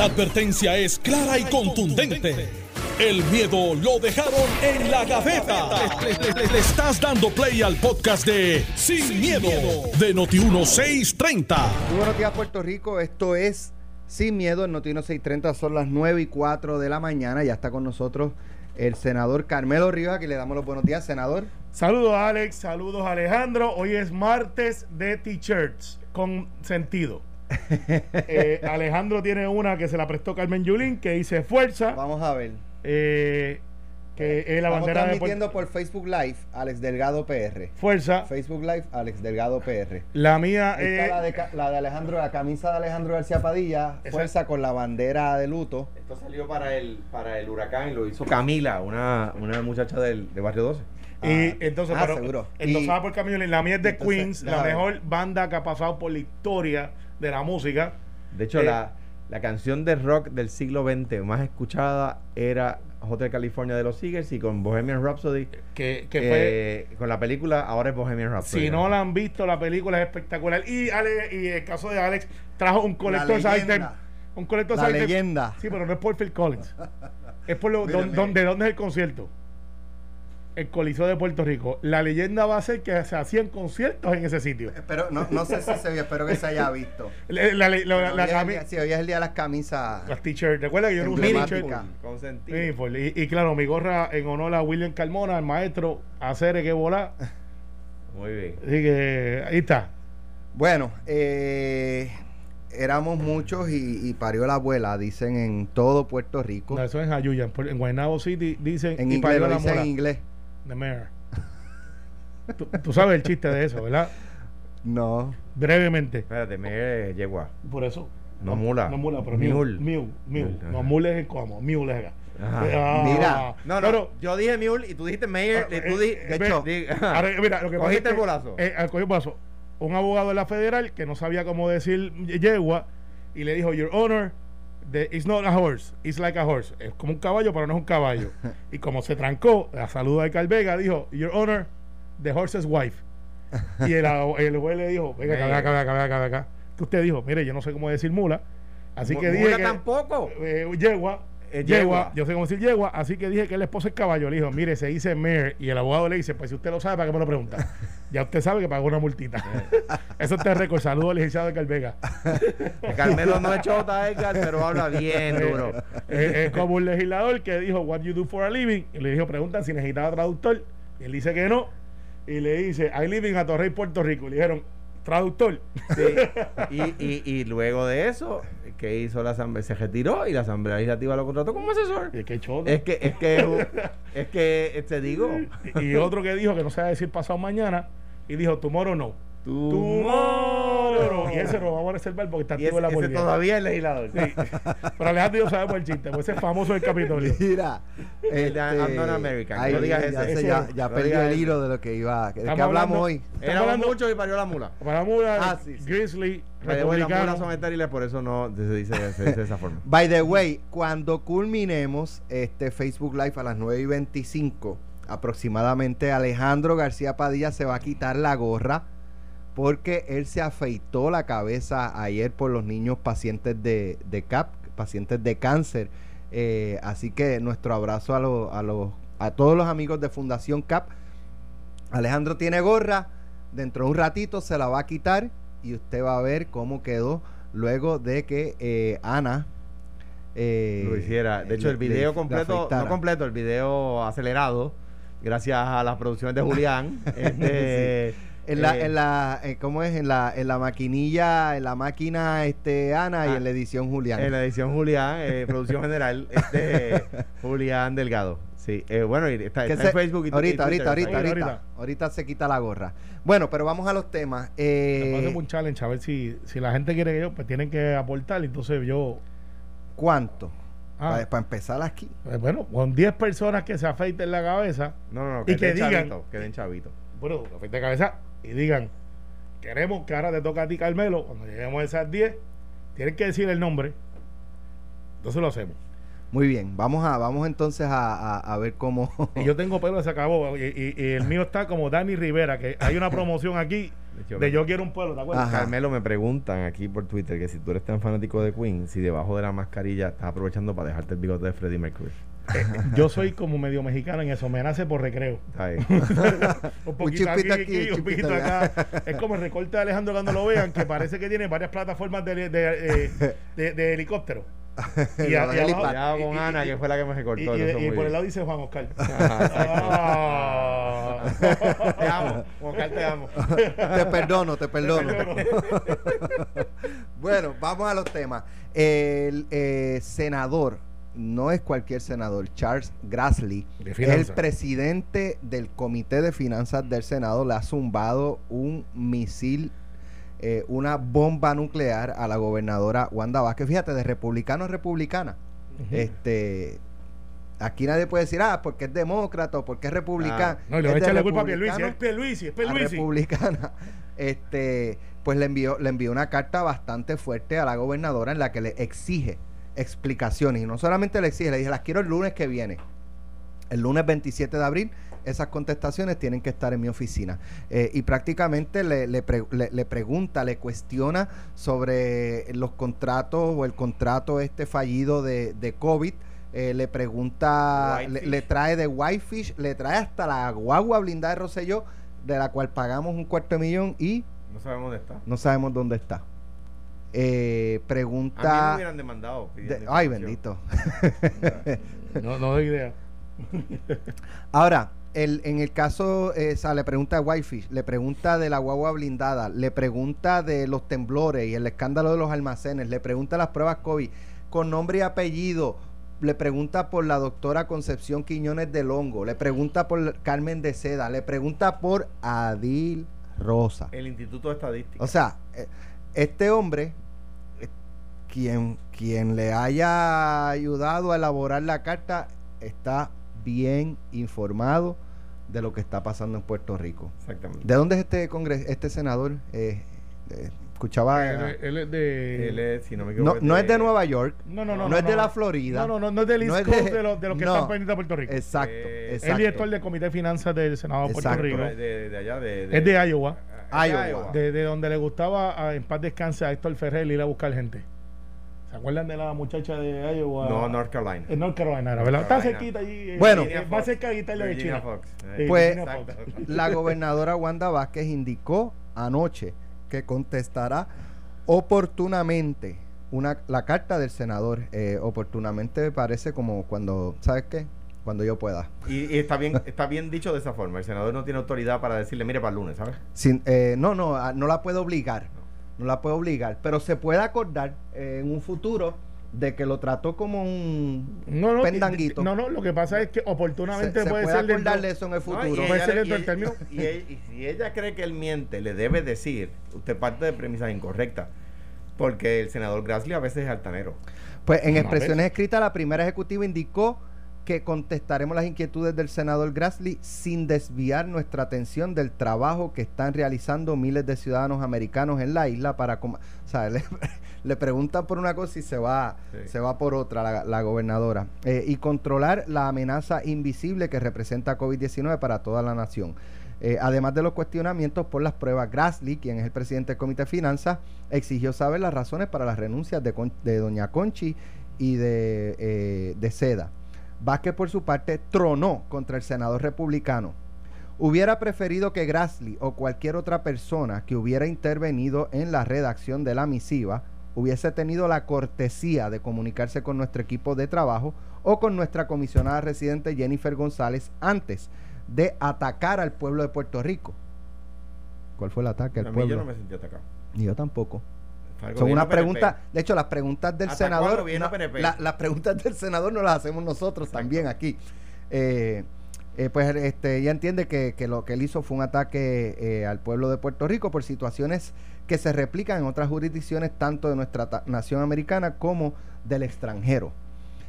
La advertencia es clara y contundente. El miedo lo dejaron en la gaveta. Le, le- le- le estás dando play al podcast de Sin, miedo, de Noti1630. Muy buenos días, Puerto Rico. Esto es Sin Miedo en Notino 630. Son las 9 y 4 de la mañana. Ya está con nosotros el senador Carmelo Rivas, que le damos los buenos días, senador. Saludos Alex, saludos Alejandro. Hoy es martes de t-shirts con sentido. Eh, Alejandro tiene una que se la prestó Carmen Yulín que dice fuerza, Vamos a ver. eh, que es la Estamos bandera de transmitiendo Puerto- por Facebook Live, Alex Delgado PR. fuerza. Facebook Live, Alex Delgado PR. La mía es la de, la de Alejandro, la camisa de Alejandro García Padilla, Esa- fuerza con la bandera de luto. Esto salió para el, para el huracán y lo hizo Camila, una, una muchacha del, de Barrio 12. y Ah, entonces ah, pero, seguro. endosada Y- por Carmen Yulín. La mía es de entonces, Queens, la mejor banda que ha pasado por la historia de la música. De hecho, Eh, la, la canción de rock del siglo XX más escuchada era Hotel California de los Eagles y con Bohemian Rhapsody. Que, que fue eh, con la película ahora es Bohemian Rhapsody. Si no la han visto, la película es espectacular. Y, Ale, y el caso de Alex trajo un collector's La item. Un collector's La item. leyenda. Sí, pero no es por Phil Collins. es por lo, don- mira. don- ¿De dónde es el concierto? El Coliseo de Puerto Rico. La leyenda va a ser que se hacían conciertos en ese sitio. Pero no, no sé si se vio, espero que se haya visto. La, la- la- la- la Hoy es el cami- día- sí, hoy es el día de las camisas. las t-shirts. Recuerda que yo no Emblemática. t-shirt. Meaningful. Y, y claro, mi gorra en honor a William Carmona, el maestro, hacer que volar. Muy bien. Así que ahí está. Bueno, eh, éramos muchos y, y parió la abuela, dicen en todo Puerto Rico. No, eso es en Ayuya. En, Guaynabo City dicen. en y inglés, parió lo la dicen en inglés. The mayor. tú, tú sabes el chiste de eso, ¿verdad? No. Brevemente. Espérate, me yegua. Por eso. No mula. No mula, pero Mule. mule. Mule. No, mule es el como. Mule es acá. Ah, Mira. No, no, pero- yo dije Mule y tú dijiste Mayor. Ah, y tú eh, di- eh, de hecho. Ahora, mira, lo que Cogiste el bolazo. eh, eh, el bolazo. Un abogado de la federal que no sabía cómo decir yegua y le dijo, Your Honor, it's not a horse, it's like a horse. Es como un caballo, pero no es un caballo. y como se trancó, la saluda de Calvega, dijo, Your Honor, the horse's wife. y el, el juez le dijo, venga, acá, acá, acá, acá, acá, acá. Que usted dijo, mire, yo no sé cómo decir mula. Así que dije mula que, tampoco. eh, yegua, Eh, yegua, yo sé cómo decir yegua, así que dije que el esposo es caballo. Le dijo, mire, se dice mare. Y el abogado le dice, pues si usted lo sabe, ¿para qué me lo pregunta? ya usted sabe que pagó una multita. Eso está récord. Saludos al licenciado de Calvega. Carmelo no es chota, Edgar, pero habla bien duro. Eh, es como un legislador que dijo, what you do for a living? Y le dijo, preguntan si necesitaba traductor. Y él dice que no. Y le dice, I live in Atorrey, Puerto Rico. Y le dijeron, traductor. Sí. Y, y, y luego de eso, ¿qué hizo la asamblea? Se retiró y la asamblea legislativa lo contrató como asesor. Y qué choto. Es que, es que, es que, eh, te digo, Y, y otro que dijo que no se va a decir pasado mañana. Y dijo, tomorrow no. Tomorrow. Y ese lo vamos a reservar porque está activo en la ese política. todavía es legislador. Sí. Pero Alejandro y yo sabemos el chiste, pues ese es famoso del Capitolio. Mira. este, I'm not American. ay, No digas ya, ese. sé, ya, ya no perdí el ese. hilo de lo que iba. ¿De qué Estamos hablamos hablando- hoy? Éramos hablando- muchos y parió la mula. Para Mura, Ah, sí, sí. Grizzly, las mulas son estériles, por eso no se dice, se dice de esa forma. By the way, cuando culminemos este Facebook Live a las 9 y 25, aproximadamente Alejandro García Padilla se va a quitar la gorra porque él se afeitó la cabeza ayer por los niños pacientes de, de CAP, pacientes de cáncer. Eh, así que nuestro abrazo a, los a, los, a todos los amigos de Fundación CAP. Alejandro tiene gorra, dentro de un ratito se la va a quitar y usted va a ver cómo quedó luego de que eh, Ana eh, lo hiciera. De hecho, el video le- completo, le no completo, el video acelerado, gracias a las producciones de Julián. este, En la, eh, en la, eh, ¿cómo es? En la, en la maquinilla, en la máquina, este, Ana, y Ah, en la edición Julián. En la edición Julián, eh, producción general, este, Julián Delgado. Sí, eh, bueno, y está, Que está se- en Facebook y ahorita, y Twitter, ahorita, ahorita, ahorita, ahorita. ahorita, se quita la gorra. Bueno, pero vamos a los temas. Eh, un challenge a ver si, si la gente quiere que yo, pues tienen que aportar. Entonces yo, ¿Cuánto? ah, Para empezar aquí. eh, bueno, con 10 personas que se afeiten la cabeza, No, no, no, Y que, que den digan- chavito, que den chavito. bueno, afeiten la cabeza y digan, queremos que ahora te toca a ti, Carmelo, cuando lleguemos a esas 10, tienen que decir el nombre. Entonces lo hacemos. Muy bien, vamos a, vamos entonces a, a- a ver cómo. Y yo tengo pelo, se acabó. Y, y- y el mío está como Dani Rivera, que hay una promoción aquí De Yo Quiero un Pueblo, ¿te acuerdas? Ajá. Carmelo, me preguntan aquí por Twitter que si tú eres tan fanático de Queen, si debajo de la mascarilla estás aprovechando para dejarte el bigote de Freddie Mercury. Eh, yo soy como medio mexicano en eso, me nace por recreo. Ahí. Un poquito chipito aquí, aquí, aquí, un un poquito acá. Es como el recorte de Alejandro cuando lo vean, que parece que tiene varias plataformas de, de, eh, de- de helicóptero. Y, a- y abajo- con y- Ana, y- que fue la que me recortó. y, por el lado dice Juan Oscar. Ah. Te amo, Oscar, te amo. te perdono, te perdono. bueno, vamos a los temas. El eh, senador, no es cualquier senador, Charles Grassley, el presidente del Comité de Finanzas del Senado, le ha zumbado un misil, eh, una bomba nuclear a la gobernadora Wanda Vázquez. Fíjate, de republicano a republicana. Este. Aquí nadie puede decir, ah, porque es demócrata o porque es republicano. No, y le voy a de echar la culpa a Pierluisi. republicano Es Pierluisi, es a Pierluisi. republicana, este, pues le envió, le envió una carta bastante fuerte a la gobernadora en la que le exige explicaciones. Y no solamente le exige, le dije, las quiero el lunes que viene. El lunes 27 de abril, esas contestaciones tienen que estar en mi oficina. Eh, y prácticamente le, le, pre- le- le pregunta, le cuestiona sobre los contratos o el contrato este fallido de, de COVID. Eh, le pregunta, le trae de Whitefish, le trae hasta la guagua blindada de Rosselló, de la cual pagamos un cuarto de millón y No sabemos dónde está. no sabemos dónde está. Eh, A mí me pregunta... hubieran demandado. de- ay, bendito. No, no doy idea. Ahora, el, en el caso, eh, o sea, le pregunta a Whitefish, le pregunta de la guagua blindada, le pregunta de los temblores y el escándalo de los almacenes, le pregunta las pruebas COVID con nombre y apellido, le pregunta por la doctora Concepción Quiñones del Hongo, le pregunta por Carmen de Seda, le pregunta por Adil Rosa. El Instituto de Estadística. O sea, eh, este hombre, quien, quien le haya ayudado a elaborar la carta, está bien informado de lo que está pasando en Puerto Rico. Exactamente. ¿De dónde es este congres este senador? Eh, eh, escuchaba. Él, él es de. Él es, si no me equivoco, no es de Nueva York, no, no, no, no. es de la Florida. No, no, no, no es del East Coast de- de, los de los que no. están pendientes a Puerto Rico. Exacto, Eh, Es director del Comité de Finanzas del Senado de Puerto. Rico. De, de, de allá, de, Es de Iowa. Es de Iowa. De, de donde le gustaba a, en paz descanse a Héctor Ferrer ir a buscar gente. ¿Se acuerdan de la muchacha de Iowa? No, North Carolina. En North Carolina, era, ¿verdad? North Está cerquita allí. eh, Bueno. eh, va cerca de quitarle de China. Fox. Sí, Pues- Fox. La gobernadora Wanda Vázquez indicó anoche que contestará oportunamente una, la carta del senador. Eh, oportunamente me parece como cuando, ¿sabes qué? Cuando yo pueda. Y, y está bien está bien dicho de esa forma. El senador no tiene autoridad para decirle, mire, para el lunes, ¿sabes? Sin, eh, no, no, ah, no la puede obligar. No la puede obligar. Pero se puede acordar eh, en un futuro de que lo trató como un No, no, pendanguito. no, no, lo que pasa es que se, oportunamente se puede, puede ser dentro- acordar de eso en el No, futuro. y Puede ella ser le- dentro y del ella- término. Y, ella- y si ella cree que él miente, le debe decir, usted parte de premisas incorrectas. Porque el senador Grassley a veces es altanero. Pues en expresiones escritas, la primera ejecutiva indicó que contestaremos las inquietudes del senador Grassley sin desviar nuestra atención del trabajo que están realizando miles de ciudadanos americanos en la isla para... O sea, le, le preguntan por una cosa y se va, Sí. se va por otra la, la gobernadora. Eh, y controlar la amenaza invisible que representa COVID-19 para toda la nación. Eh, además de los cuestionamientos por las pruebas, Grassley, quien es el presidente del Comité de Finanzas, exigió saber las razones para las renuncias de, de doña Conchi y de, eh, de Seda. Vázquez, por su parte, tronó contra el senador republicano. Hubiera preferido que Grassley o cualquier otra persona que hubiera intervenido en la redacción de la misiva hubiese tenido la cortesía de comunicarse con nuestro equipo de trabajo o con nuestra comisionada residente Jennifer González antes de atacar al pueblo de Puerto Rico. ¿Cuál fue el ataque al a mí pueblo? yo no me sentí atacado. Ni yo tampoco. Son gobierno una PNP. pregunta, de hecho, las preguntas del senador, no, la- las preguntas del senador no las hacemos nosotros Exacto. también aquí. Eh, eh, pues este, ella entiende que, que lo que él hizo fue un ataque eh, al pueblo de Puerto Rico por situaciones que se replican en otras jurisdicciones, tanto de nuestra nación americana como del extranjero.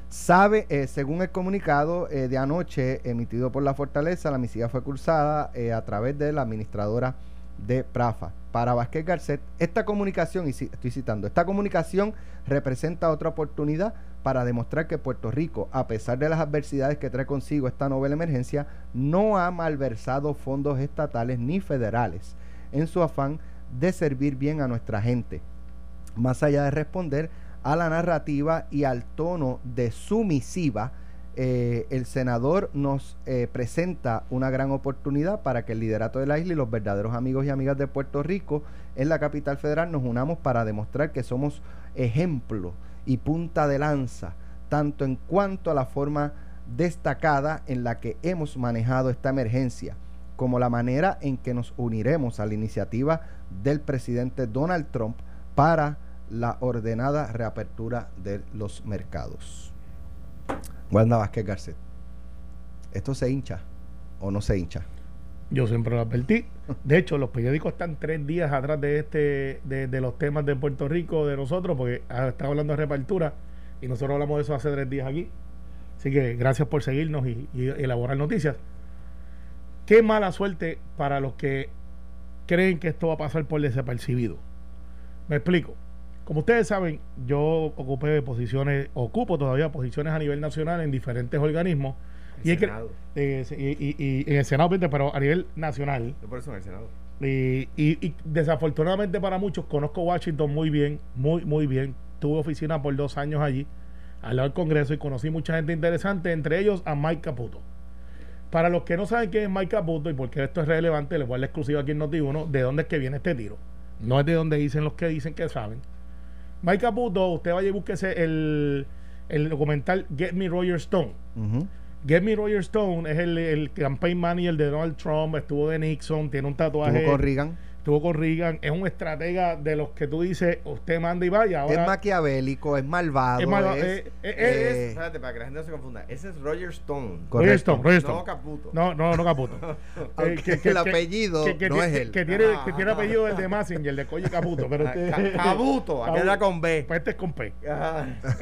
Sabe, eh, según el comunicado de anoche emitido por la Fortaleza, la misiva fue cursada a través de la administradora de Prafa. Para Vázquez Garcet, esta comunicación, y estoy citando, esta comunicación representa otra oportunidad para demostrar que Puerto Rico, a pesar de las adversidades que trae consigo esta novela emergencia, no ha malversado fondos estatales ni federales. en su afán de servir bien a nuestra gente. Más allá de responder a la narrativa y al tono de sumisiva, eh, el senador nos eh, presenta una gran oportunidad para que el liderato de la isla y los verdaderos amigos y amigas de Puerto Rico en la capital federal nos unamos para demostrar que somos ejemplo y punta de lanza, tanto en cuanto a la forma destacada en la que hemos manejado esta emergencia, como la manera en que nos uniremos a la iniciativa del presidente Donald Trump para la ordenada reapertura de los mercados. Wanda Vázquez Garcet, ¿esto se hincha o no se hincha? Yo siempre lo advertí. De hecho, los periódicos están tres días atrás de este, de, los temas de Puerto Rico, de nosotros, porque está hablando de reapertura y nosotros hablamos de eso hace tres días aquí. Así que gracias por seguirnos y, elaborar noticias. Qué mala suerte para los que creen que esto va a pasar por desapercibido. Me explico. Como ustedes saben, yo ocupé posiciones, ocupo todavía posiciones a nivel nacional en diferentes organismos. y, eh, y, en el Senado, pero a nivel nacional. por eso en el Senado. Y, desafortunadamente para muchos, conozco Washington muy bien, muy, muy bien. Tuve oficina por dos años allí al lado del Congreso y conocí mucha gente interesante, entre ellos a Mike Caputo. Para los que no saben quién es Mike Caputo y por qué esto es relevante, les voy a dar la exclusiva aquí en Noti1 de dónde es que viene este tiro. No es de donde dicen los que dicen que saben. Mike Caputo, usted vaya y búsquese el, el documental Get Me Roger Stone. Get Me Roger Stone es el, el campaign manager de Donald Trump, estuvo de Nixon, tiene un tatuaje. Estuvo con Reagan estuvo con Reagan, es un estratega de los que tú dices, usted manda y vaya. es maquiavélico, es malvado. Es malvado. Es, eh, eh, eh, espérate, para que la gente no se confunda. Ese es Roger Stone. Roger Stone, Roger Stone. No Caputo. No, no, no Caputo. que, el apellido no es él. Que tiene, que tiene apellido el de Massinger, el de Colle Caputo. Pero este, Caputo, aquí era con B. Pues este es con P.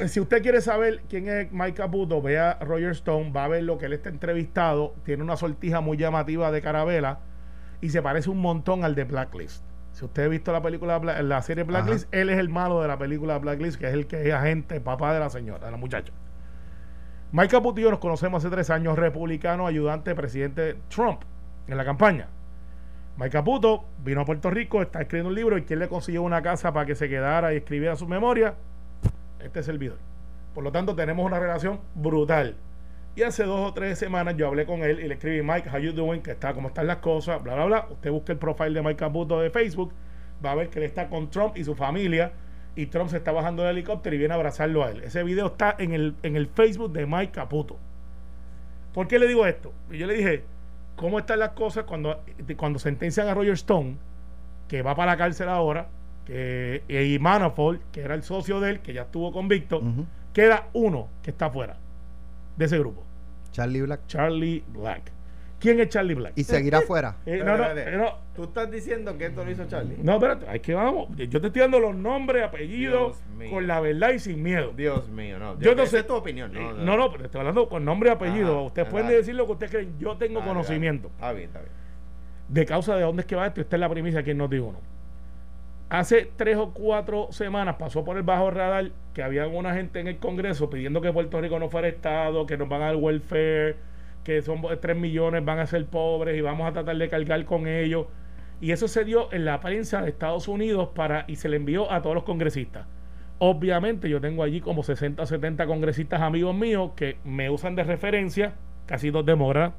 Si usted quiere saber quién es Mike Caputo, vea Roger Stone, va a ver lo que él está entrevistado. Tiene una sortija muy llamativa de carabela y se parece un montón al de Blacklist. Si usted ha visto la película, la serie Blacklist, él es el malo de la película Blacklist, que es el que es agente, papá de la señora, de la muchacha. Mike Caputillo nos conocemos hace tres años, republicano, ayudante presidente Trump en la campaña. Mike Caputo vino a Puerto Rico, está escribiendo un libro y quien le consiguió una casa para que se quedara y escribiera su memoria, este servidor. Por lo tanto, tenemos una relación brutal. Y hace dos o tres semanas yo hablé con él y le escribí, Mike, how you doing? Que está, cómo están las cosas, bla, bla, bla. Usted busca el profile de Mike Caputo de Facebook, va a ver que él está con Trump y su familia. Y Trump se está bajando del helicóptero y viene a abrazarlo a él. Ese video está en el, en el Facebook de Mike Caputo. ¿Por qué le digo esto? Y yo le dije, ¿cómo están las cosas cuando, cuando sentencian a Roger Stone, que va para la cárcel ahora, que, y Manafort, que era el socio de él, que ya estuvo convicto, queda uno que está afuera de ese grupo. Charlie Black. Charlie Black. ¿Quién es Charlie Black? Y seguirá fuera. Eh, no, no, no, Tú estás diciendo que esto lo hizo Charlie. No, espérate, hay que vamos. Yo te estoy dando los nombres, apellidos, con la verdad y sin miedo. Dios mío, no. Yo no sé tu opinión. No, no, no, pero estoy hablando con nombre y apellido. Ustedes pueden decir lo que ustedes creen. Yo tengo conocimiento. Está bien, está bien. De causa de dónde es que va esto, esta es la primicia aquí en Noti Uno. Hace tres o cuatro semanas pasó por el bajo radar que había una gente en el Congreso pidiendo que Puerto Rico no fuera Estado, que nos van al welfare, que son tres millones, van a ser pobres y vamos a tratar de cargar con ellos. Y eso se dio en la prensa de Estados Unidos para y se le envió a todos los congresistas. Obviamente yo tengo allí como 60 o 70 congresistas amigos míos que me usan de referencia, casi dos demócratas,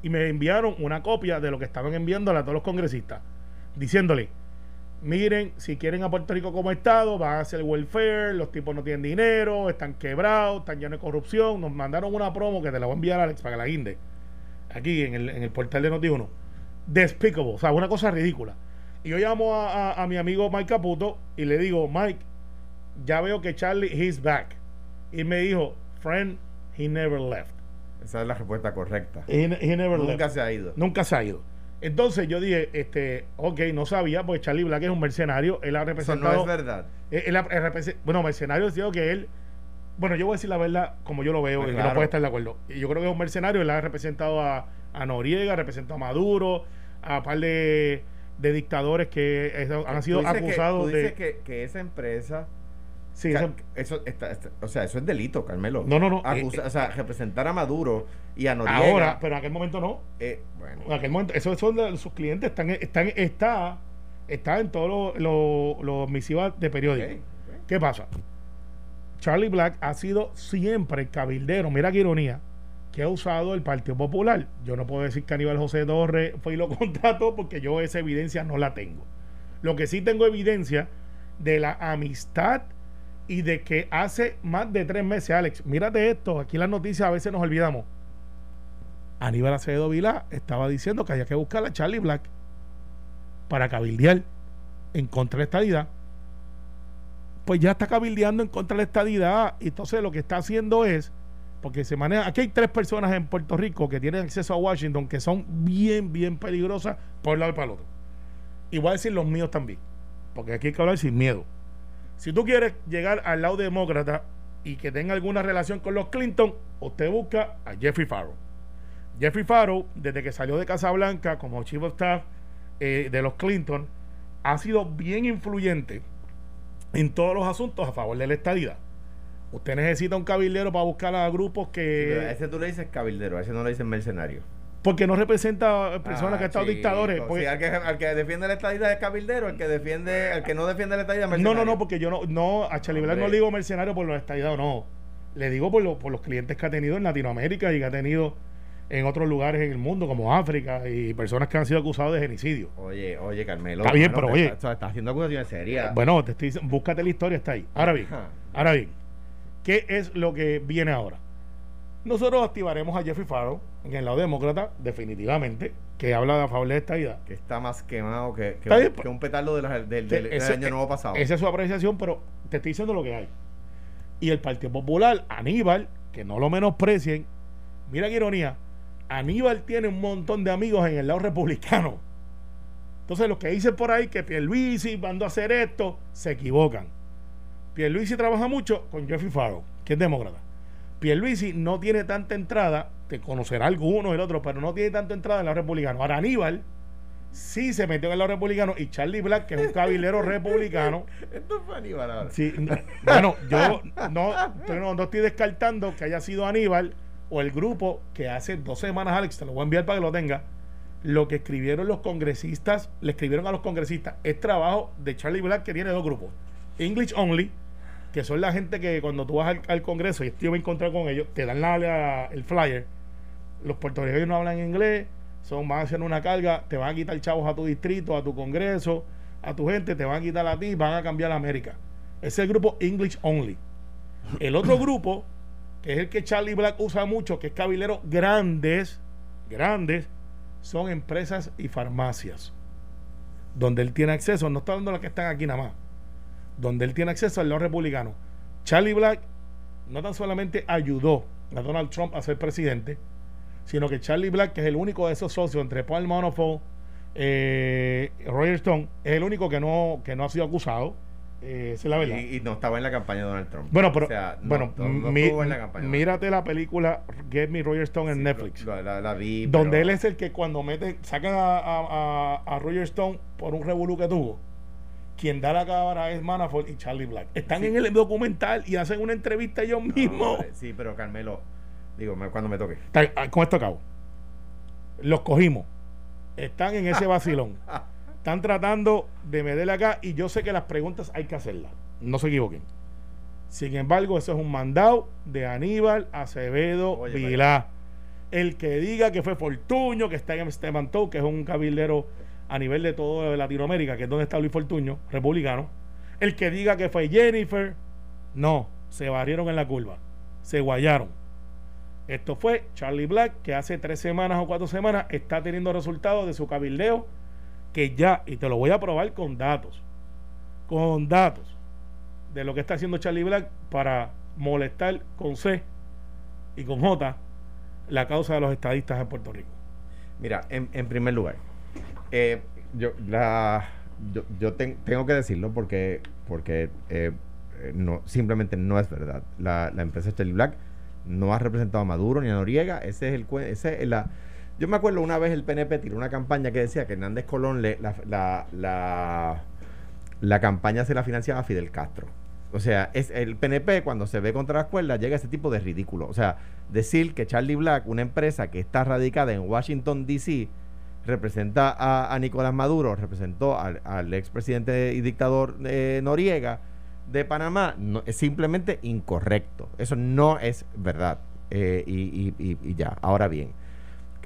y me enviaron una copia de lo que estaban enviándole a todos los congresistas, diciéndole, miren, si quieren a Puerto Rico como Estado, van a hacer welfare, los tipos no tienen dinero, están quebrados, están llenos de corrupción. Nos mandaron una promo que te la voy a enviar, Alex, para que la guinde. Aquí en el, en el portal de Noti1. Despicable, o sea, una cosa ridícula. Y yo llamo a, mi amigo Mike Caputo y le digo, Mike, ya veo que Charlie, he's back. Y me dijo, friend, he never left. Esa es la respuesta correcta. He, never Nunca se ha ido. Nunca se ha ido. Entonces yo dije, este, ok, no sabía, porque Charlie Black es un mercenario, él ha representado... Eso no es verdad. Él, bueno, mercenario digo que él, bueno, yo voy a decir la verdad como yo lo veo, pues y no puede estar de acuerdo. Yo creo que es un mercenario, él ha representado a, a Noriega, ha representado a Maduro, a un par de, dictadores que han sido acusados que, tú dices que, que esa empresa Sí, O sea, eso- eso, está- está- o sea, eso es delito, Carmelo. No, no, no, Acusa- eh, o sea, representar a Maduro y a Noriega. ahora, pero en aquel momento no. eh, bueno, En aquel momento, esos son de sus clientes, están, están, está, está en todos los los misivas de ok. ¿Qué pasa? Charlie Black ha sido siempre cabildero, mira qué ironía, que ha usado el Partido Popular. Yo no puedo decir que Aníbal José Torres fue y lo contrató porque yo esa evidencia no la tengo. Lo que sí tengo evidencia de la amistad y de que hace más de tres meses, Alex, mírate esto, aquí las noticias a veces nos olvidamos. Aníbal Acevedo Vilá estaba diciendo que había que buscar a Charlie Black para cabildear en contra de la estadidad pues ya está cabildeando en contra de la estadidad. Y entonces lo que está haciendo es, porque se maneja, aquí hay tres personas en Puerto Rico que tienen acceso a Washington que son bien, bien peligrosas por un lado y para el otro. Y voy a decir los míos también, porque aquí hay que hablar sin miedo. Si tú quieres llegar al lado demócrata y que tenga alguna relación con los Clinton, usted busca a Jeffrey Farrow. Jeffrey Farrow, desde que salió de Casablanca como chief of staff eh, de los Clinton, ha sido bien influyente en todos los asuntos a favor de la estadidad. Usted necesita un cabildero para buscar a grupos pero a que... ese tú le dices cabildero, a ese no le dices mercenario. Porque no representa personas Ah, que han estado chico, dictadores. sí, porque- al, que, al que defiende la estadidad es cabildero, el que defiende, el que no defiende la estadidad es no, mercenario. no, no, porque yo no, no a Charlie Black no le digo mercenario por la estadidad o no. Le digo por, lo- por los clientes que ha tenido en Latinoamérica y que ha tenido en otros lugares en el mundo, como África, y personas que han sido acusados de genocidio. Oye, oye, Carmelo. Está bien, pero oye. Está, está haciendo acusaciones serias. Bueno, te estoy diciendo, búscate la historia, está ahí. Ahora bien, ahora bien, ¿qué es lo que viene ahora? Nosotros activaremos a Jeffrey Farrow en el lado demócrata, definitivamente, que habla a favor de esta idea. Que está más quemado que, un, bien, que un petardo de la- del, del- año nuevo pasado. Esa es su apreciación, pero te estoy diciendo lo que hay. Y el Partido Popular, Aníbal, que no lo menosprecien, mira qué ironía, Aníbal tiene un montón de amigos en el lado republicano. Entonces los que dicen por ahí que Pierluisi mandó a hacer esto, se equivocan. Pierluisi trabaja mucho con Jeffrey Farrow, que es demócrata. Pierluisi no tiene tanta entrada, te conocerá alguno el otro, pero no tiene tanta entrada en el lado republicano. Ahora Aníbal sí se metió en el lado republicano y Charlie Black, que es un cabilero republicano, Esto fue Aníbal ahora. Sí, no, bueno, yo no, no, no estoy descartando que haya sido Aníbal o el grupo que hace dos semanas, Alex, te lo voy a enviar para que lo tenga. Lo que escribieron los congresistas, le escribieron a los congresistas, es trabajo de Charlie Black que tiene dos grupos. English Only, que son la gente que cuando tú vas al, al Congreso, y esto yo me encontré con ellos, te dan la, la- el flyer. Los puertorriqueños no hablan inglés, son, van haciendo una carga, te van a quitar chavos a tu distrito, a tu congreso, a tu gente, te van a quitar a ti, van a cambiar a América. Ese es el grupo English Only. El otro grupo, que es el que Charlie Black usa mucho, que es cabilero grandes, grandes, son empresas y farmacias. Donde él tiene acceso, no está hablando de las que están aquí nada más, donde él tiene acceso al lado republicano. Charlie Black no tan solamente ayudó a Donald Trump a ser presidente, sino que Charlie Black, que es el único de esos socios entre Paul Manafort, eh, Roger Stone, es el único que no, que no ha sido acusado. Eh, esa es la verdad. Y, y no estaba en la campaña de Donald Trump. Bueno, pero O sea, no- bueno, no- no mi- estuvo en la campaña. mírate la película Get Me Roger Stone en Sí, Netflix, La, la- la vi. donde pero- él es el que cuando mete, sacan a, a- a- a Roger Stone por un revolú que tuvo. Quien da la cámara es Manafort y Charlie Black. Están Sí. en el documental y hacen una entrevista ellos mismos. sí, pero Carmelo, digo, cuando me toque. Ah, Con esto acabo. Los cogimos. Están en ese vacilón. Están tratando de meterle acá y yo sé que las preguntas hay que hacerlas. No se equivoquen. Sin embargo, eso es un mandado de Aníbal Acevedo Oye, Vilá. El que diga que fue Fortuño, que está en Esteban Tou, que es un cabildero a nivel de todo Latinoamérica, que es donde está Luis Fortuño, republicano. El que diga que fue Jennifer, no, se barrieron en la curva, se guayaron. Esto fue Charlie Black, que hace tres semanas o cuatro semanas está teniendo resultados de su cabildeo, que ya, y te lo voy a probar con datos, con datos de lo que está haciendo Charlie Black para molestar con C y con J la causa de los estadistas en Puerto Rico. Mira, en, en primer lugar, eh, yo, la, yo, yo ten- tengo que decirlo porque, porque eh, eh, no, simplemente no es verdad. La, la empresa Charlie Black no ha representado a Maduro ni a Noriega. Ese es el ese es la. Yo me acuerdo una vez el PNP tiró una campaña que decía que Hernández Colón le, la, la, la, la campaña se la financiaba a Fidel Castro. O sea, es el PNP cuando se ve contra la escuela llega a ese tipo de ridículo. O sea, decir que Charlie Black, una empresa que está radicada en Washington, D.C., representa a, Nicolás Maduro, representó al, expresidente y dictador eh, Noriega de Panamá, es simplemente incorrecto. Eso no es verdad. Eh, y, ya, ahora bien,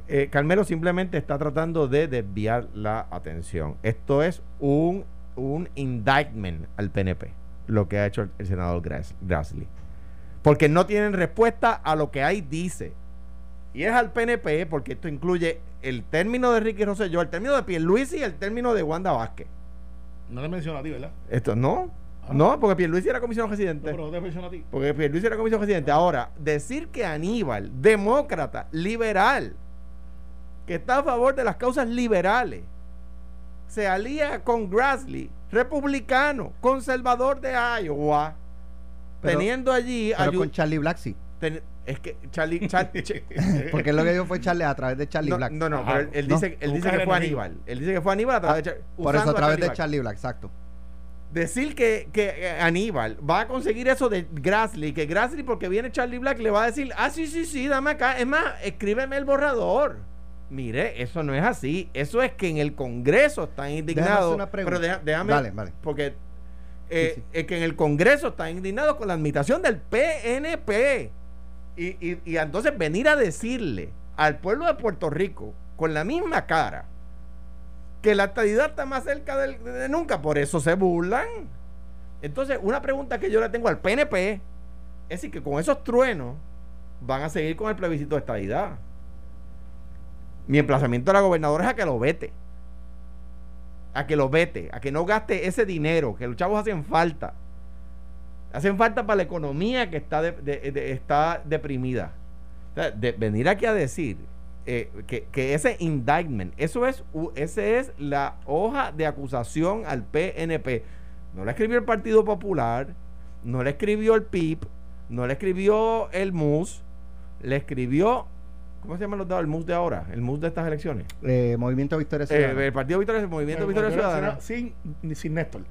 eh, Carmelo simplemente está tratando de desviar la atención. Esto es un, un indictment al PNP, lo que ha hecho el, el senador Grassley. Porque no tienen respuesta a lo que ahí dice. Y es al PNP porque esto incluye el término de Ricky Rosselló, el término de Pierluisi y el término de Wanda Vázquez. No te menciono a ti, ¿verdad? Esto no. Ah. No, porque Pierluisi era comisionado residente. No, pero no te menciono a ti. Porque Pierluisi era comisionado residente. Ahora, decir que Aníbal, demócrata, liberal, que está a favor de las causas liberales, se alía con Grassley, republicano, conservador de Iowa, pero, teniendo allí... Pero con Charlie Black sí. Ten, es que Charlie, Charlie porque lo que dijo fue Charlie a través de Charlie no, Black. no no pero él, él dice, él dice que fue Aníbal. Él dice que fue Aníbal a través de Charlie por eso a través de Charlie Black exacto. Decir que, que Aníbal va a conseguir eso de Grassley que Grassley porque viene Charlie Black le va a decir ah sí sí sí dame acá es más escríbeme el borrador. Mire eso no es así. Eso es que en el Congreso están indignados. pero deja, déjame vale, vale. porque eh, sí, sí. es que en el Congreso están indignados con la admitación del PNP y, y, y, entonces venir a decirle al pueblo de Puerto Rico con la misma cara que la estadidad está más cerca de, nunca, por eso se burlan. Entonces, una pregunta que yo le tengo al PNP es si que con esos truenos van a seguir con el plebiscito de estadidad. Mi emplazamiento a la gobernadora es a que lo vete. A que lo vete, a que no gaste ese dinero, que los chavos hacen falta hacen falta para la economía que está, de, de, de, está deprimida. O sea, venir aquí a decir eh, que, que, ese indictment, eso es, ese es la hoja de acusación al PNP. No la escribió el Partido Popular, no la escribió el PIB, no la escribió el MUS, le escribió ¿Cómo se llama los dados? El MUS de ahora, el MUS de estas elecciones. Eh, Movimiento Victoria Ciudadana. Eh, el Partido Victoria, el Movimiento el Victoria Ciudadana. Sin, sin Néstor.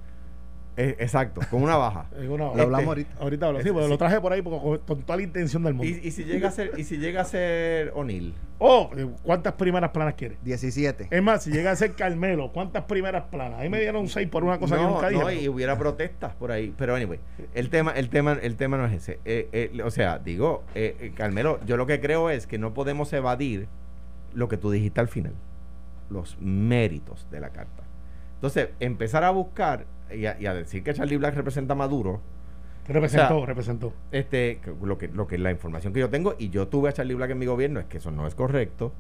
Eh, exacto, con una baja. una baja. Lo hablamos ahorita. Ahorita hablo. Sí, porque lo traje por ahí porque, con, toda la intención del mundo. ¿Y, y si llega a ser, y si llega a ser O'Neill? Oh, ¿cuántas primeras planas quiere? 17. Es más, si llega a ser Carmelo, ¿cuántas primeras planas? Ahí me dieron 6 por una cosa no, que nunca dije. No, y hubiera protestas por ahí. Pero anyway, el tema, el tema, el tema no es ese. Eh, eh, o sea, digo, eh, Carmelo, yo lo que creo es que no podemos evadir lo que tú dijiste al final. Los méritos de la carta. Entonces, empezar a buscar y a, y a, decir que Charlie Black representa a Maduro. Representó, o sea, representó. Este, lo que, lo que la información que yo tengo, y yo tuve a Charlie Black en mi gobierno, es que eso no es correcto.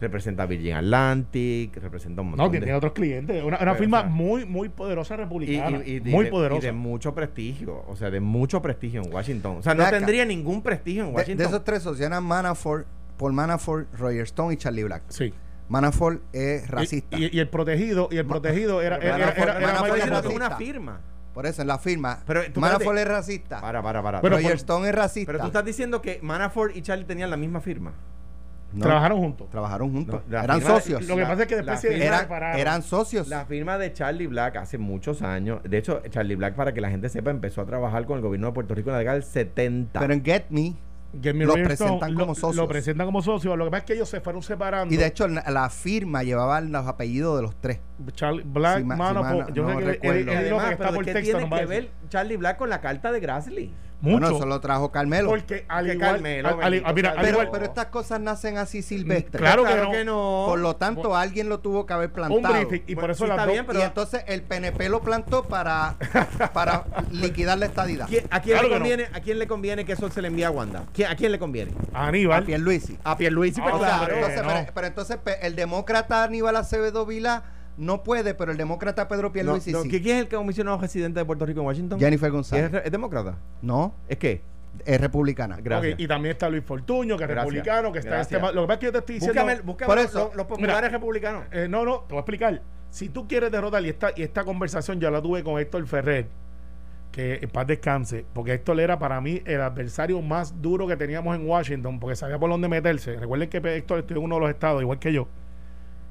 Representa a Virgin Atlantic, representa un montón no, de... tiene otros clientes. Una, una firma o sea, muy, muy poderosa republicana. Y, y, y muy de, poderosa. Y de mucho prestigio. O sea, de mucho prestigio en Washington. O sea, no tendría ningún prestigio en Washington. De, de esos tres socios eran Manafort, Paul Manafort, Roger Stone y Charlie Black. Sí. Manafort es racista. Y, y, y, el protegido, y el protegido era, era, Manafort, era, era, Manafort era racista. una firma. Por eso, en la firma. Pero, Manafort es racista. Para, para, para. Pero Roger Stone es racista. Pero tú estás diciendo que Manafort y Charlie tenían la misma firma. No, trabajaron juntos. Trabajaron juntos. No, eran firma, socios. Lo que pasa es que después se eran, eran socios. La firma de Charlie Black hace muchos años. De hecho, Charlie Black, para que la gente sepa, empezó a trabajar con el gobierno de Puerto Rico en la década del 70. Pero en Get Me lo presentan como socios. Lo presentan como socios. Lo que pasa es que ellos se fueron separando. Y de hecho, la, la firma llevaba los apellidos de los tres. Charlie Black, si, Mano, si yo no sé que recuerdo. y además, pero ¿qué tiene que ver Charlie Black con la carta de Grassley? Mucho. Bueno, eso lo trajo Carmelo. Porque al que igual, Carmelo, al, al, mira, pero, igual, pero, estas cosas nacen así silvestres. Claro, claro que, no. que, no. Por lo tanto, alguien lo tuvo que haber plantado. Un briefing, y bueno, por eso sí, está bien, pero y entonces el PNP lo plantó para, para liquidar la estadidad. ¿A quién, claro le conviene, no. ¿A quién le conviene que eso se le envíe a Wanda? ¿A quién le conviene? A Aníbal. A Pierluisi. A Pierluisi, pero, ah, claro. Entonces, no. pero, pero, entonces el demócrata Aníbal Acevedo Vila no puede, pero el demócrata Pedro Pierluisi no, no. sí. ¿Quién es el comisionado residente de Puerto Rico en Washington? Jennifer González. ¿Es, ¿Es, demócrata? No. ¿Es qué? Es republicana. Gracias. Okay, y también está Luis Fortuño, que es Gracias. republicano, que está Gracias. este. Lo que pasa es que yo te estoy diciendo. Búscame, búscame por eso, los, los populares mira, republicanos. Eh, no, no, te voy a explicar. Si tú quieres derrotar, y esta, y esta conversación ya la tuve con Héctor Ferrer, que en paz descanse, porque Héctor era para mí el adversario más duro que teníamos en Washington, porque sabía por dónde meterse. Recuerden que Héctor estuvo en uno de los estados, igual que yo.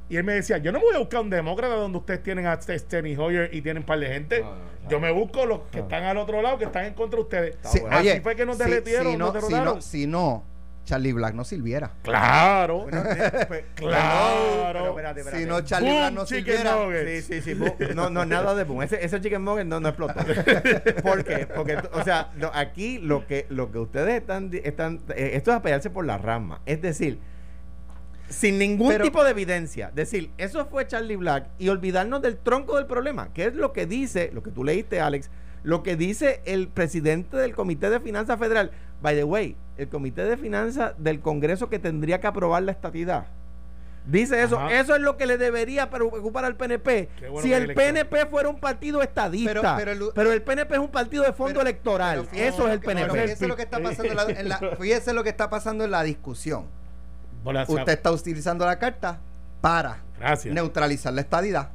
Y él me decía, yo no me voy a buscar un demócrata donde ustedes tienen a Steny Hoyer y tienen un par de gente. No, no, yo me busco los que están al otro lado, que están en contra de ustedes. Sí, bueno. Así oye, fue que nos si- derretieron, si nos no, si derrotaron. no, si no, Charlie Black no sirviera. Claro. Bueno, eh, pues, Claro. pero espérate, espérate. Si no, Charlie Boom, Black no chicken sirviera. nuggets. Sí, sí, sí. No, no, nada de boom. Ese, ese chicken nugget no, no explotó. ¿Por qué? Porque, o sea, no, aquí lo que, lo que ustedes están, están eh, esto es apoyarse por la rama. Es decir, sin ningún Pero- tipo de evidencia. Decir, eso fue Charlie Black y olvidarnos del tronco del problema, que es lo que dice, lo que tú leíste, Alex, lo que dice el presidente del Comité de Finanzas Federal. By the way, el Comité de Finanzas del Congreso que tendría que aprobar la estatidad. Dice eso, Ajá. eso es lo que le debería preocupar al PNP. Bueno si el. PNP fuera un partido estadista, Pero- pero, pero el- PNP es un partido de fondo Pero- electoral. eso es el PNP. pero Fíjese lo que está pasando en la, en la- fíjese lo que está pasando en la discusión. Usted está utilizando la carta para Gracias. neutralizar la estadidad.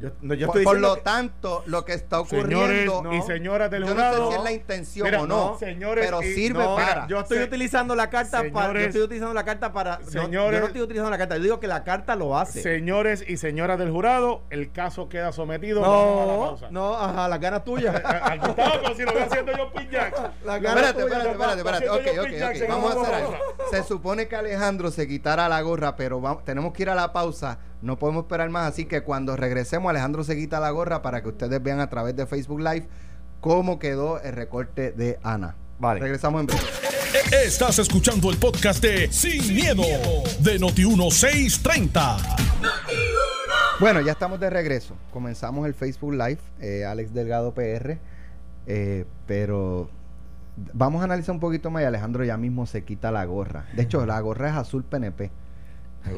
Yo, no, yo por estoy por lo que- tanto, lo que está Señores ocurriendo, no. y señoras del yo no sé jurado. si es la intención Mira, o no, no, señores pero sirve No, para. yo estoy Se- utilizando la carta para. Yo señores- estoy utilizando la carta para. no, Señores- yo no estoy utilizando la carta. Yo digo que la carta lo hace. Señores y señoras del jurado, el caso queda sometido. Vamos a la no, pausa. no, ajá, las ganas tuyas. Aquí está, pero si lo voy haciendo yo, Pin Jack. Las ganas Espérate, tuyas. espérate, espérate, espérate. Ok, ok, Pin Jack, ok. seguimos Vamos a hacer algo. Se supone que Alejandro se quitara la gorra, pero vamos- tenemos que ir a la pausa. No podemos esperar más, así que cuando regresemos, Alejandro se quita la gorra para que ustedes vean a través de Facebook Live cómo quedó el recorte de Ana. Vale. Regresamos en breve. Estás escuchando el podcast de Sin, miedo, de Noti1630. Bueno, ya estamos de regreso. Comenzamos el Facebook Live, eh, Alex Delgado PR, eh, pero vamos a analizar un poquito más y Alejandro ya mismo se quita la gorra. De hecho, la gorra es azul PNP. Sí,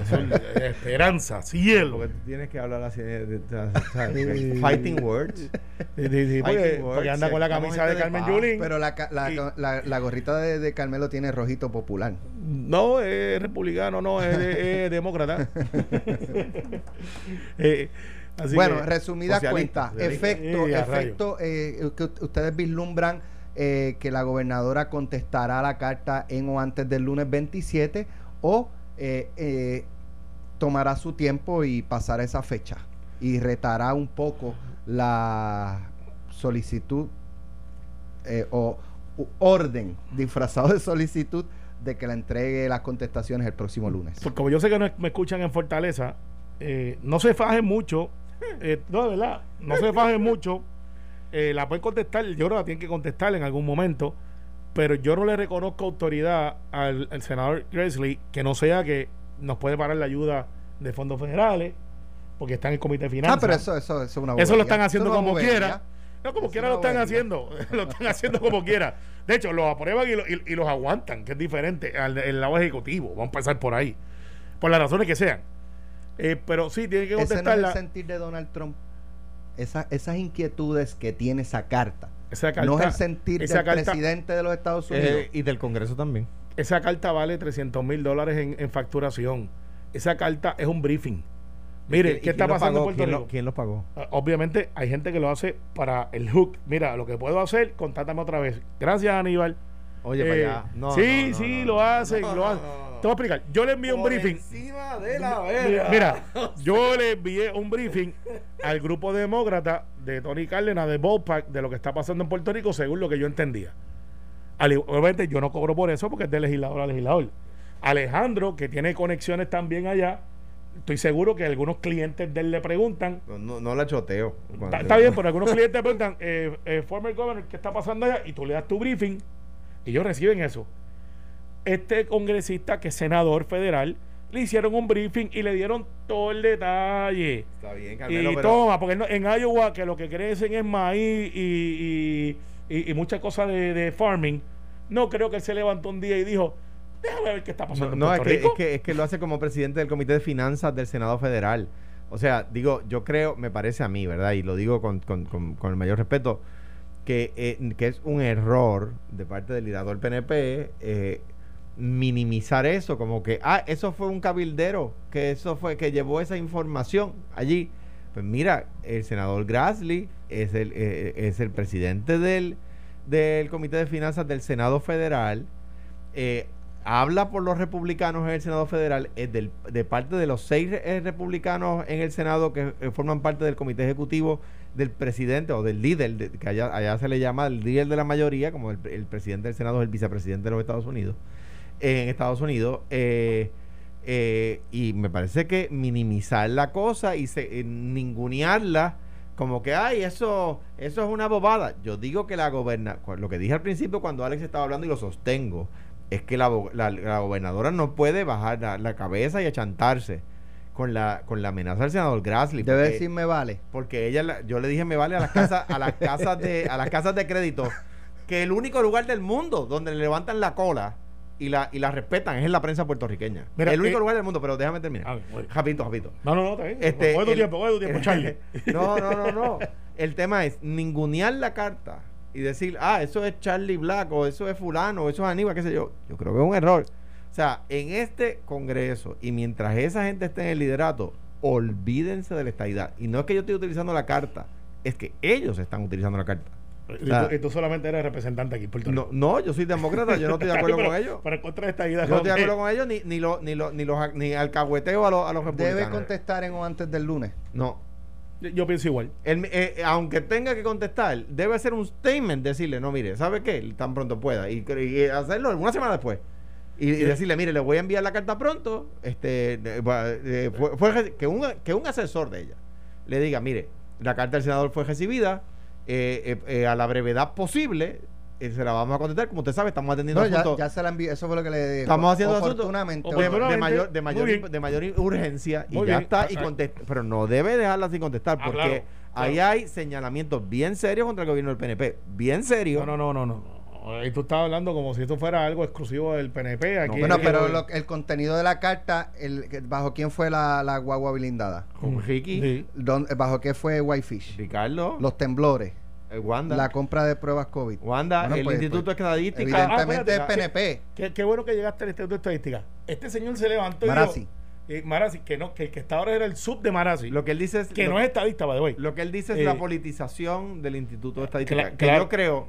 azul, Esperanza, cielo. Porque tú tienes que hablar así de, de- de- fighting words. Sí, sí, sí, porque, Fighting words, porque anda con la camisa de Carmen Yulín. Pero la, ca- la, Y- la- la gorrita de, de Carmelo tiene rojito popular. No, es republicano, no, es, de- es demócrata. Eh, así bueno, que- resumidas cuentas, efecto, a efecto eh, que ustedes vislumbran eh, que la gobernadora contestará la carta en o antes del lunes 27 o eh, eh, tomará su tiempo y pasará esa fecha y retará un poco la solicitud eh, o orden disfrazado de solicitud de que la entregue las contestaciones el próximo lunes. Pues como yo sé que no me escuchan en Fortaleza, eh, no se fajen mucho. eh, no, de verdad, no se fajen mucho. eh, la pueden contestar, yo creo que la tienen que contestar en algún momento. Pero yo no le reconozco autoridad al, al senador Gresley que no sea que nos puede parar la ayuda de fondos federales, porque está en el comité de finanzas. Ah, pero eso, eso, eso es una Eso lo están haciendo como bobería. quiera. No, como Es quiera lo están bobería. haciendo. lo están haciendo como quiera. De hecho, los aprueban y, lo- y- y los aguantan, que es diferente al el lado ejecutivo. Vamos a empezar por ahí. Por las razones que sean. Eh, pero sí, tienen que Ese no es el sentir de Donald Trump. Esa- esas inquietudes que tiene esa carta. Esa carta, no es el sentir esa del carta- presidente de los Estados Unidos. Eh, y del Congreso también. esa carta vale 300 mil dólares en, en facturación. Esa carta es un briefing. Mire, ¿Y ¿qué está pasando en Puerto ¿Quién Rico? lo, ¿Quién lo pagó? Ah, Obviamente hay gente que lo hace para el hook. Mira, lo que puedo hacer, contáctame otra vez. Gracias, Aníbal. Oye, Eh, para allá. No, sí, no, no, sí, no, lo no, hacen, no, lo no, hacen. Te voy a explicar. Yo le envié un Por briefing. Encima de la Mira, verga. mira, yo le envié un briefing al grupo demócrata de Tony Cárdenas de Ballpark de lo que está pasando en Puerto Rico según lo que yo entendía. Obviamente yo no cobro por eso porque es de legislador a legislador. Alejandro, que tiene conexiones también allá, estoy seguro que algunos clientes de él le preguntan, No, no, no la choteo. Está, está bien, pero algunos clientes te preguntan, eh, eh, former governor, ¿qué está pasando allá? Y tú le das tu briefing y ellos reciben eso. Este congresista, que es senador federal, le hicieron un briefing y le dieron todo el detalle. Está bien, Carmelo, y pero... toma, porque en Iowa, que lo que crecen es maíz y, y, y- y muchas cosas de, de farming, no creo que él se levantó un día y dijo, déjame ver qué está pasando No, en no, es, Puerto que, Rico. es, que, es que lo hace como presidente del Comité de Finanzas del Senado Federal. O sea, digo, yo creo, me parece a mí, ¿verdad? Y lo digo con, con- con- con el mayor respeto, que, eh, que es un error de parte del liderazgo del PNP eh, minimizar eso, como que, ah, eso fue un cabildero, que eso fue, que llevó esa información allí. Pues mira, el senador Grassley es el, eh, es el presidente del, del Comité de Finanzas del Senado Federal. Eh, habla por los republicanos en el Senado Federal es del, de parte de los seis eh, republicanos en el Senado que eh, forman parte del comité ejecutivo del presidente o del líder, de- que allá, allá se le llama el líder de la mayoría, como el, el presidente del Senado es el vicepresidente de los Estados Unidos, en Estados Unidos. eh, eh, y me parece que minimizar la cosa y se, eh, ningunearla como que, ay, eso, eso es una bobada. Yo digo que la goberna, lo que dije al principio cuando Alex estaba hablando y lo sostengo, es que la, la- la gobernadora no puede bajar la, la cabeza y achantarse con la, con la amenaza del senador Grassley. Debe porque- decir me vale. porque ella la- yo le dije me vale a las casas a las casas de a las casas de crédito que el único lugar del mundo donde le levantan la cola y la y la respetan es en la prensa puertorriqueña. Mira, el único eh, lugar del mundo pero déjame terminar. Ah, bueno. rapidito rapidito. No, no, no, está bien. este, coge tu el- tiempo, coge tu tiempo, Charlie. no no no no. El tema es ningunear la carta y decir ah eso es Charlie Black o eso es fulano o eso es Aníbal qué sé yo. Yo creo que es un error. O sea en este congreso y mientras esa gente esté en el liderato olvídense de la estadidad. Y no es que yo esté utilizando la carta es que ellos están utilizando la carta Y tú, y tú solamente eres representante aquí, en Puerto no, Rico. no, yo soy demócrata, yo no estoy de acuerdo Pero- con ellos. Pero en contra de esta idea. Yo no estoy de acuerdo con ellos ni, ni, lo, ni, lo, ni, los, ni alcahueteo a los, a los republicanos. Debe contestar en o antes del lunes. No. Yo, yo pienso igual. Él, eh, aunque tenga que contestar, debe ser un statement decirle, no, mire, ¿sabe qué? Tan pronto pueda. Y, y hacerlo una semana después. Y, decirle, mire, le voy a enviar la carta pronto. Este, eh, eh, fue, fue- que, un, que un asesor de ella le diga, mire, la carta del senador fue recibida eh, eh, eh, a la brevedad posible. eh, se la vamos a contestar. Como usted sabe, estamos atendiendo No, ya, asuntos- ya se la envió. Eso fue lo que le dije. Estamos haciendo asuntos Oportunamente. Oportunamente. de, mayor de mayor de mayor urgencia y Muy ya bien. está Ah, y ah. contesta, pero no debe dejarla sin contestar Ah, porque claro, ahí claro. hay señalamientos bien serios contra el gobierno del PNP, bien serios. No, no, no, no, no. Ahí tú estabas hablando como si esto fuera algo exclusivo del PNP. Aquí Bueno, es que- pero lo- el contenido de la carta, el, ¿bajo quién fue la, la guagua blindada? con Ricky, Sí. ¿Dónde- ¿Bajo qué fue Whitefish? Ricardo, Los temblores, eh, Wanda, la compra de pruebas COVID. Wanda, Bueno, el pues, Instituto pues, de Estadística. Evidentemente Ah, es espérate, PNP. Qué, qué bueno que llegaste al Instituto de Estadística. Este señor se levantó y Marazzi. dijo... eh, Marazzi, que, no, que el que está ahora era el sub de Marazzi. Lo que él dice es que lo, no es estadista, by the way. lo que él dice es Eh, la politización del Instituto de Estadística. que claro. yo creo,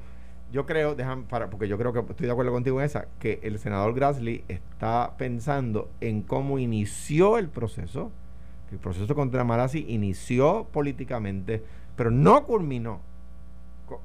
yo creo, déjame para, porque yo creo que estoy de acuerdo contigo en esa, que el senador Grassley está pensando en cómo inició el proceso, que el proceso contra Marazzi inició políticamente, pero no culminó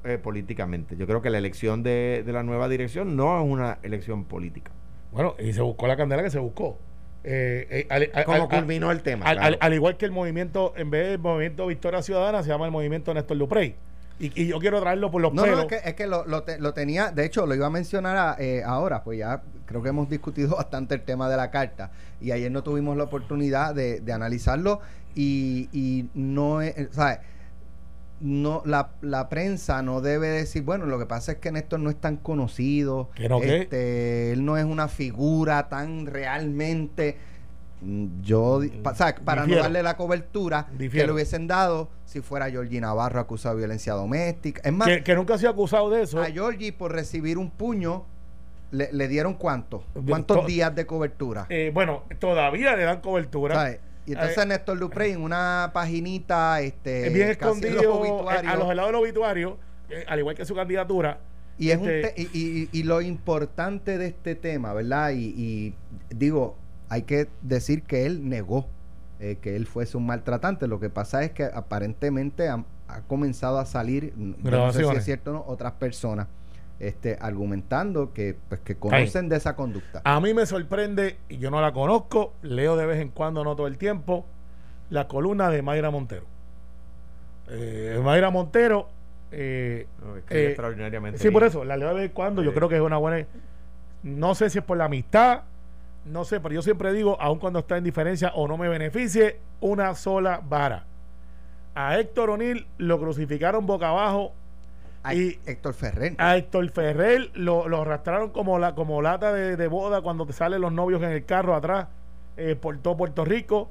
eh, políticamente. Yo creo que la elección de, de la nueva dirección no es una elección política. Bueno, y se buscó la candela que se buscó. Eh, eh, al, al- ¿Cómo al- culminó el tema? al- Claro. al- al igual que el movimiento, en vez del movimiento Victoria Ciudadana, se llama el movimiento Néstor Duprey. Y, y yo quiero traerlo por los No, no, pelos. es que, es que lo, lo te- lo tenía, de hecho lo iba a mencionar a- eh, ahora, pues ya creo que hemos discutido bastante el tema de la carta y ayer no tuvimos la oportunidad de, de analizarlo y, y no es, eh, ¿sabes? No, la, la prensa no debe decir, bueno, lo que pasa es que Néstor no es tan conocido, ¿Que no qué? este, él no es una figura tan realmente yo di- pa- o sea, para Difiero. no darle la cobertura que le hubiesen dado si fuera Georgie Navarro acusado de violencia doméstica es más que, que nunca ha sido acusado de eso. a Georgie por recibir un puño le, le dieron cuánto cuántos to- días de cobertura Eh, bueno, todavía le dan cobertura. ¿sabes? y entonces Eh, Néstor Duprey en una paginita este es bien en los escondido eh, a los helados del obituario, eh, al igual que su candidatura. y es un este- te- y, y- y lo importante de este tema verdad y, y digo hay que decir que él negó eh, que él fuese un maltratante. Lo que pasa es que aparentemente ha, ha comenzado a salir no sé si es cierto o no otras personas este argumentando que pues que conocen de esa conducta. A mí me sorprende, y yo no la conozco, leo de vez en cuando, no todo el tiempo, la columna de Mayra Montero. Eh, Mayra Montero, eh, No, eh, extraordinariamente sí, por eso, la leo de vez en cuando, yo creo que es una buena... No sé si es por la amistad, no sé, pero yo siempre digo, aun cuando está en diferencia o no me beneficie, una sola vara. A Héctor O'Neill lo crucificaron boca abajo Ay, y- Héctor Ferrer a Héctor Ferrer lo, lo arrastraron como la como lata de, de boda cuando te salen los novios en el carro atrás eh, por todo Puerto Rico.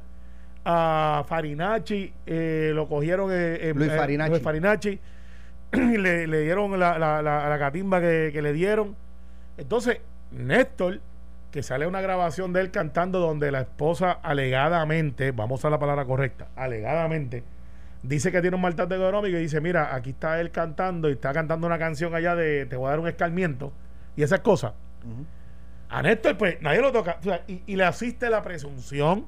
A Farinacci eh, lo cogieron eh, Luis Farinacci. Luis Farinacci. le, le dieron la, la, la, la catimba que, que le dieron. Entonces, Néstor, que sale una grabación de él cantando donde la esposa alegadamente, vamos a la palabra correcta, alegadamente, dice que tiene un maltrato económico y dice, mira, aquí está él cantando y está cantando una canción allá de te voy a dar un escarmiento y esas cosas. Ujú. A Néstor, pues nadie lo toca. O sea, y, y le asiste la presunción.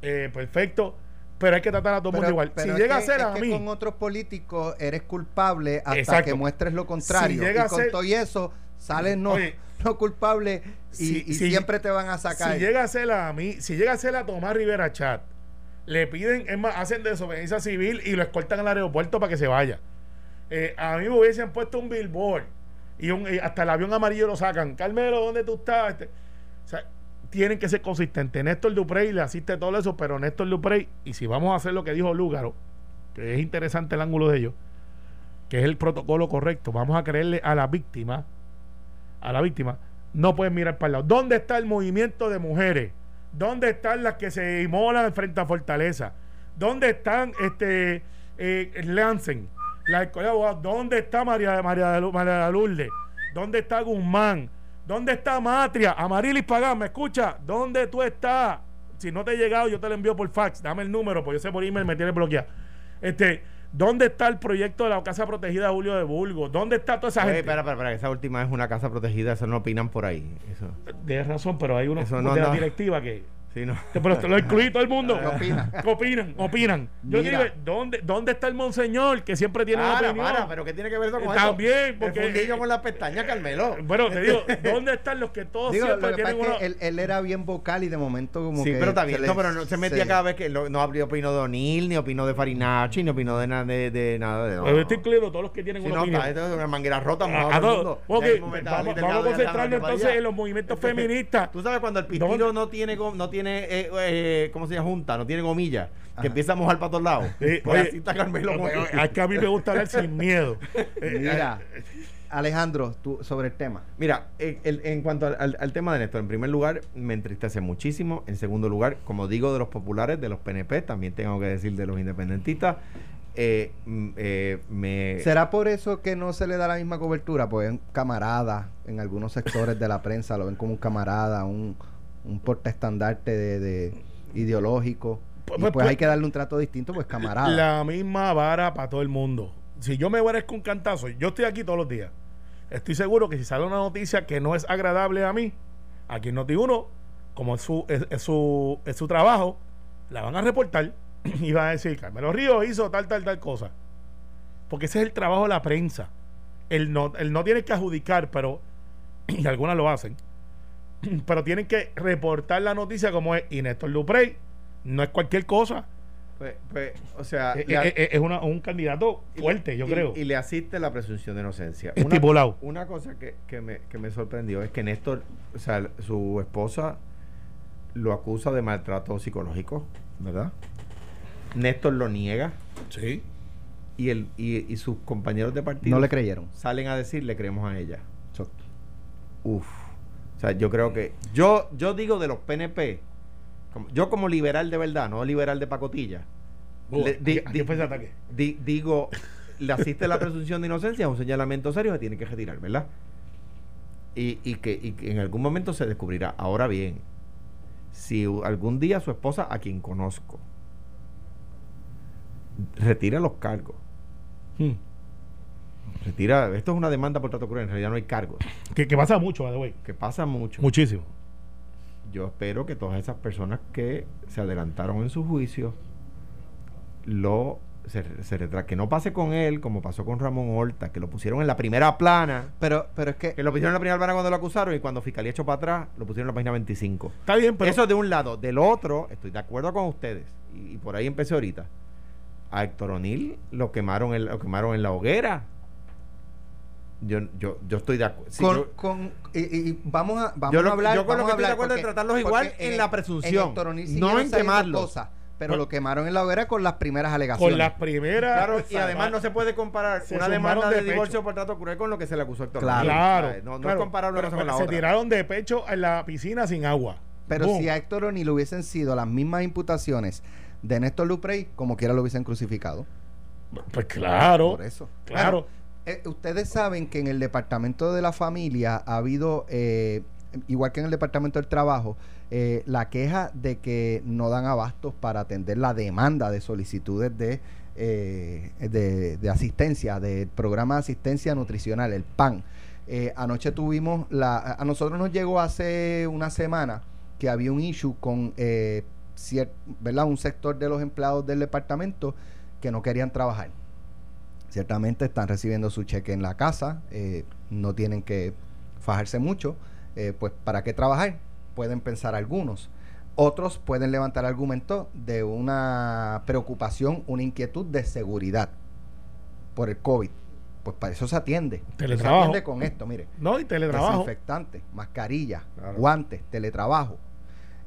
eh, perfecto. Pero hay que tratar a todo el mundo igual. Si llega que- a ser a mí. con otros políticos eres culpable hasta Exacto. que muestres lo contrario. Si llega y a con ser- todo y eso, sales no, Oye, no culpable y, si- y si- siempre te van a sacar. Si llega a ser a mí, si llega a ser a Tomás Rivera Chat, le piden, es más, hacen desobediencia civil y lo escoltan al aeropuerto para que se vaya. Eh, a mí me hubiesen puesto un billboard y, un- y hasta el avión amarillo lo sacan. Carmelo, ¿dónde tú estás? Este, o sea, tienen que ser consistentes. Néstor Duprey le asiste todo eso, pero Néstor Duprey, y si vamos a hacer lo que dijo Lúgaro, que es interesante el ángulo de ellos, que es el protocolo correcto, vamos a creerle a la víctima, a la víctima, no pueden mirar para el lado. ¿Dónde está el movimiento de mujeres? ¿Dónde están las que se inmolan frente a Fortaleza? ¿Dónde están este eh, Lancen? La? ¿Dónde está María, María, María de Lourdes? ¿Dónde está Guzmán? ¿Dónde está Matria? Amarilis Pagán, ¿me escucha? ¿Dónde tú estás? Si no te he llegado, yo te lo envío por fax. Dame el número, porque yo sé por email me tiene bloqueado. Este, ¿dónde está el proyecto de la casa protegida de Julio de Burgos? ¿Dónde está toda esa Oye, gente? espera, espera, espera, esa última es una casa protegida, eso no opinan por ahí. Eso. Tienes razón, pero hay unos Eso de no, la no. directiva que. Sí, no. Pero te lo incluí todo el mundo. ¿Qué opina? ¿Qué opinan? Opinan. Yo Mira. digo, ¿dónde, ¿dónde está el monseñor que siempre tiene una Para, opinión? para, pero ¿qué tiene que ver eso con También, eso? porque- El fundillo con las pestañas, Carmelo. Bueno, te digo, ¿dónde están los que todos Digo, lo siempre que pasa tienen es una. que él, él era bien vocal y de momento como Sí, que pero está bien. se No, pero no se metía cada vez que lo- no abrió opinó de O'Neill, ni opinó de Farinacci, ni opinó de, nada de, de nada de. Pues estoy incluido todos los que tienen Sí, una no, opinión. está, es una manguera rota. A- a todos. mundo. Ok, Ya mismo me está vamos, a concentrarnos entonces en los movimientos feministas. Tú sabes cuando el pistilo no tiene, tiene eh, eh, ¿cómo se llama? Junta, no tiene gomilla, Ajá. que empieza a mojar para todos lados. Sí, Pues oye, así está Carmelo. Es que a mí me gusta hablar sin miedo. Eh, Mira, Alejandro, tú sobre el tema. Mira, el- el- en cuanto al, al- al tema de Néstor, en primer lugar, me entristece muchísimo. En segundo lugar, como digo de los populares, de los PNP, también tengo que decir de los independentistas, eh, mm, eh, me... ¿Será por eso que no se le da la misma cobertura? Pues es un camarada, en algunos sectores de la prensa lo ven como un camarada, un, un portaestandarte de, de ideológico. Pues- y pues- pues, pues- hay que darle un trato distinto, pues camarada. La misma vara para todo el mundo. Si yo me merezco un cantazo, yo estoy aquí todos los días. Estoy seguro que si sale una noticia que no es agradable a mí, aquí en Noti1, como es su, es, es su, es su trabajo, la van a reportar y van a decir, Carmelo Ríos hizo tal, tal, tal cosa. Porque ese es el trabajo de la prensa. Él no, él no tiene que adjudicar, pero, y algunas lo hacen, pero tienen que reportar la noticia como es. Y Néstor Duprey no es cualquier cosa. Pues, pues, o sea, Eh, eh, eh, es una- un candidato fuerte, yo creo. Y le asiste la presunción de inocencia. Una- Estipulado. Una, cosa que, que me, que me sorprendió es que Néstor, o sea, su esposa lo acusa de maltrato psicológico, ¿verdad? Néstor lo niega Sí. y, el, y, y sus compañeros de partido no le creyeron. salen a decir le creemos a ella. Exacto. Uf. O sea, yo creo que. Yo, yo digo de los PNP, como- yo como liberal de verdad, no liberal de pacotilla. le- di- ¿A di- di- digo, le asiste la presunción de inocencia, es un señalamiento serio, se tiene que retirar, ¿verdad? Y, y que, y que en algún momento se descubrirá. Ahora bien, si algún día su esposa, a quien conozco, retira los cargos, Hmm. Retira, esto es una demanda por trato cruel, en realidad no hay cargos, Que, que pasa mucho, by the way. que pasa mucho. Muchísimo. yo espero que todas esas personas que se adelantaron en su juicio lo se, se retra- que no pase con él como pasó con Ramón Horta que lo pusieron en la primera plana Pero, pero es que que lo pusieron en la primera plana cuando lo acusaron y cuando Fiscalía echó para atrás lo pusieron en la página 25 Está bien, pero. eso de un lado del otro estoy de acuerdo con ustedes y, y por ahí empecé ahorita a Héctor O'Neill lo quemaron en, lo quemaron en la hoguera yo, yo, yo estoy de acuerdo Sí, con, yo- con- y, y vamos a vamos Yo lo- a hablar yo con lo que estoy de acuerdo es tratarlos igual en la presunción, O'Neill no en quemarlos. pero lo quemaron en la hoguera con las primeras alegaciones con las primeras. Claro, y además no se puede comparar Se una demanda de de, pecho. divorcio por trato cruel con lo que se le acusó a Héctor Claro. Claro. No, no claro. es comparable Pero- con la se otra. tiraron de pecho en la piscina sin agua. pero si a Héctor O'Neill hubiesen sido las mismas imputaciones de Néstor Luprey como quiera lo hubiesen crucificado Pues claro. por eso Claro. Eh, ustedes saben que en el departamento de la familia ha habido eh, igual que en el departamento del trabajo eh, la queja de que no dan abastos para atender la demanda de solicitudes de eh, de, de asistencia del programa de asistencia nutricional el PAN Eh, anoche tuvimos la. A nosotros nos llegó hace una semana que había un issue con eh, ¿verdad? un sector de los empleados del departamento que no querían trabajar. Ciertamente están recibiendo su cheque en la casa, eh, no tienen que fajarse mucho, eh, pues ¿para qué trabajar? Pueden pensar algunos. Otros pueden levantar argumentos de una preocupación, una inquietud de seguridad por el COVID. Pues para eso se atiende. Teletrabajo. Se atiende con esto, mire. No, y teletrabajo. Desinfectante, mascarilla, guantes, teletrabajo.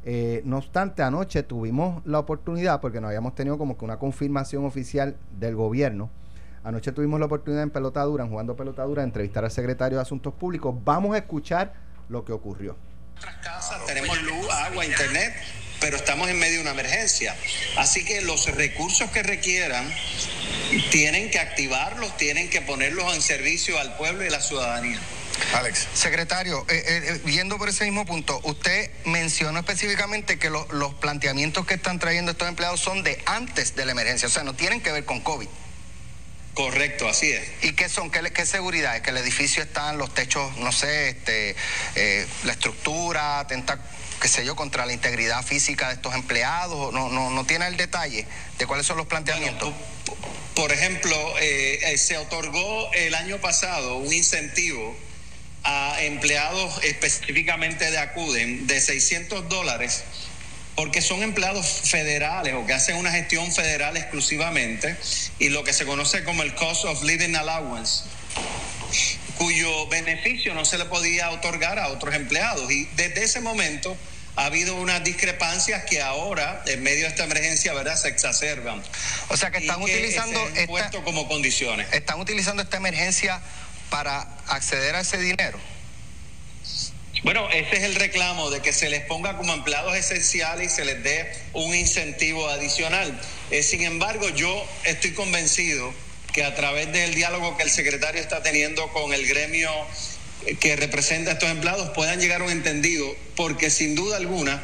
Eh, no obstante, anoche tuvimos la oportunidad, porque no habíamos tenido como que una confirmación oficial del gobierno. Anoche tuvimos la oportunidad en pelotadura, en jugando pelotadura, de entrevistar al secretario de Asuntos Públicos. Vamos a escuchar lo que ocurrió nuestras casas, tenemos luz, agua, internet, pero estamos en medio de una emergencia. Así que los recursos que requieran tienen que activarlos, tienen que ponerlos en servicio al pueblo y a la ciudadanía. Alex. Secretario, eh, eh, eh, viendo por ese mismo punto, usted mencionó específicamente que los planteamientos que están trayendo estos empleados son de antes de la emergencia, o sea, no tienen que ver con COVID. Correcto, así es. ¿Y qué son? ¿Qué, qué seguridad? ¿Es que el edificio está en los techos, no sé, este, eh, la estructura, atenta, qué sé yo, contra la integridad física de estos empleados? ¿No, no, no tiene el detalle de cuáles son los planteamientos? por ejemplo, eh, eh, se otorgó el año pasado un incentivo a empleados específicamente de ACUDEN de 600 dólares porque son empleados federales o que hacen una gestión federal exclusivamente y lo que se conoce como el Cost of Living Allowance cuyo beneficio no se le podía otorgar a otros empleados. Y desde ese momento ha habido unas discrepancias que ahora, en medio de esta emergencia, ¿verdad?, se exacerban. O sea que están utilizando esto como condiciones. Están utilizando esta emergencia para acceder a ese dinero. Bueno, ese es el reclamo de que se les ponga como empleados esenciales y se les dé un incentivo adicional. Eh, sin embargo, yo estoy convencido que a través del diálogo que el secretario está teniendo con el gremio que representa a estos empleados puedan llegar a un entendido, porque sin duda alguna